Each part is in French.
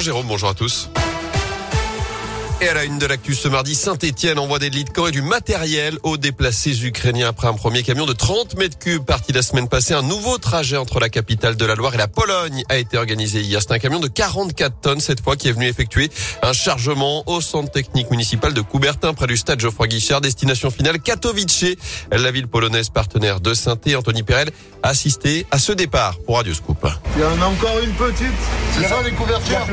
Jérôme, bonjour à tous. Et à la une de l'actu ce mardi, Saint-Etienne envoie des lits de camp et du matériel aux déplacés ukrainiens après un premier camion de 30 mètres cubes parti la semaine passée. Un nouveau trajet entre la capitale de la Loire et la Pologne a été organisé hier. C'est un camion de 44 tonnes cette fois qui est venu effectuer un chargement au centre technique municipal de Coubertin près du stade Geoffroy Guichard. Destination finale Katowice. La ville polonaise partenaire de saint Anthony Perel, a assisté à ce départ pour Radio Scoop. Il y en a encore une petite. C'est ça les couvertures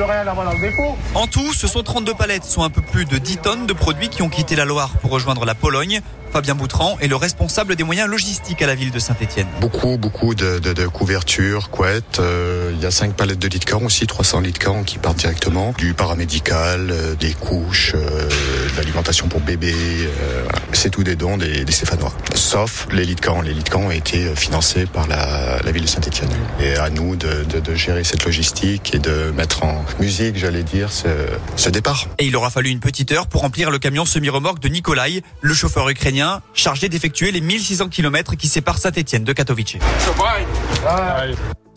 En tout, ce sont 32 palettes, soit un peu plus de 10 tonnes de produits qui ont quitté la Loire pour rejoindre la Pologne. Fabien Boutran est le responsable des moyens logistiques à la ville de Saint-Etienne. Beaucoup, beaucoup de, couvertures, couettes. Euh, il y a 5 palettes de lits de camp aussi, 300 lits de camp qui partent directement. Du paramédical, euh, des couches, euh, l'alimentation pour bébés. C'est tout des dons des, des Stéphanois. Sauf de camp. De camp ont été financés par la, la ville de Saint-Etienne. Et à nous de, de, de, gérer cette logistique et de mettre en musique, j'allais dire, ce, ce départ. Et il aura fallu une petite heure pour remplir le camion semi-remorque de Nikolai, le chauffeur ukrainien chargé d'effectuer les 1600 km qui séparent Saint-Etienne de Katowice.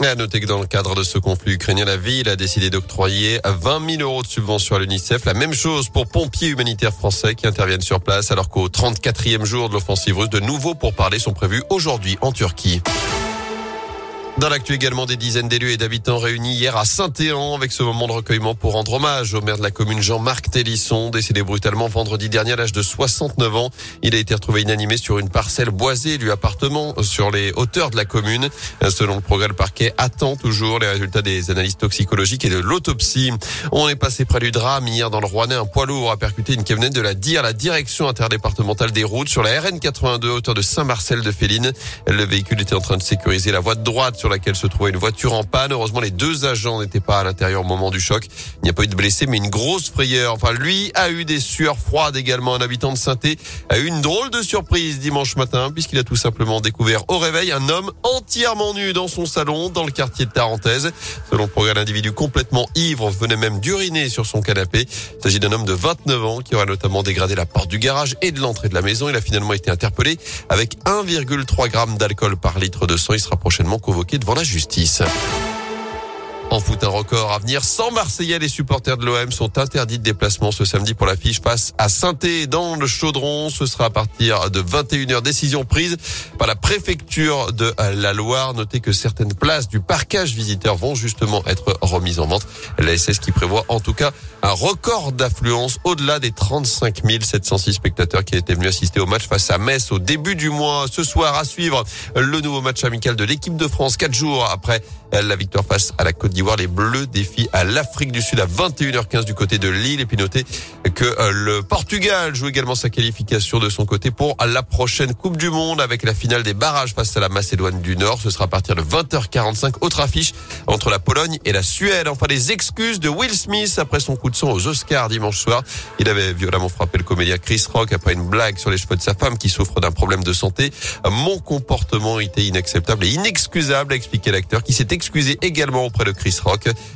À noter que dans le cadre de ce conflit ukrainien, la ville a décidé d'octroyer 20 000 euros de subvention à l'UNICEF. La même chose pour pompiers humanitaires français qui interviennent sur place alors qu'au 34e jour de l'offensive russe, de nouveaux pourparlers sont prévus aujourd'hui en Turquie. Dans l'actu également, des dizaines d'élus et d'habitants réunis hier à Saint-Éan avec ce moment de recueillement pour rendre hommage au maire de la commune Jean-Marc Télisson, décédé brutalement vendredi dernier à l'âge de 69 ans. Il a été retrouvé inanimé sur une parcelle boisée du appartement sur les hauteurs de la commune. Selon le progrès, le parquet attend toujours les résultats des analyses toxicologiques et de l'autopsie. On est passé près du drame hier dans le Rouennais. Un poids lourd a percuté une camionnette de la DIR, la direction interdépartementale des routes, sur la RN82 hauteur de Saint-Marcel de Féline. Le véhicule était en train de sécuriser la voie de droite sur laquelle se trouvait une voiture en panne. Heureusement, les deux agents n'étaient pas à l'intérieur au moment du choc. Il n'y a pas eu de blessés, mais une grosse frayeur. Enfin, lui a eu des sueurs froides également. Un habitant de saint a eu une drôle de surprise dimanche matin, puisqu'il a tout simplement découvert au réveil un homme entièrement nu dans son salon, dans le quartier de Tarentaise. Selon le progrès, l'individu complètement ivre venait même d'uriner sur son canapé. Il s'agit d'un homme de 29 ans qui aurait notamment dégradé la porte du garage et de l'entrée de la maison. Il a finalement été interpellé avec 1,3 g d'alcool par litre de sang. Il sera prochainement convoqué devant la justice. En foot, un record à venir. Sans Marseillais, les supporters de l'OM sont interdits de déplacement ce samedi pour la fiche passe à saint dans le Chaudron. Ce sera à partir de 21h. Décision prise par la préfecture de la Loire. Notez que certaines places du parcage visiteur vont justement être remises en vente. La SS qui prévoit en tout cas un record d'affluence au-delà des 35 706 spectateurs qui étaient venus assister au match face à Metz au début du mois. Ce soir à suivre le nouveau match amical de l'équipe de France quatre jours après la victoire face à la Côte d'Ivoire. Les Bleus défient à l'Afrique du Sud à 21h15 du côté de Lille. Et puis notez que euh, le Portugal joue également sa qualification de son côté pour la prochaine Coupe du Monde avec la finale des barrages face à la Macédoine du Nord. Ce sera à partir de 20h45. Autre affiche entre la Pologne et la Suède. Enfin, les excuses de Will Smith après son coup de sang aux Oscars dimanche soir. Il avait violemment frappé le comédien Chris Rock après une blague sur les cheveux de sa femme qui souffre d'un problème de santé. Mon comportement était inacceptable et inexcusable, a expliqué l'acteur qui s'est excusé également auprès de Chris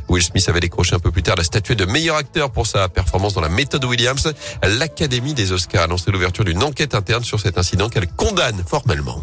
Will Smith avait décroché un peu plus tard la statuette de meilleur acteur pour sa performance dans la méthode Williams. L'Académie des Oscars a annoncé l'ouverture d'une enquête interne sur cet incident qu'elle condamne formellement.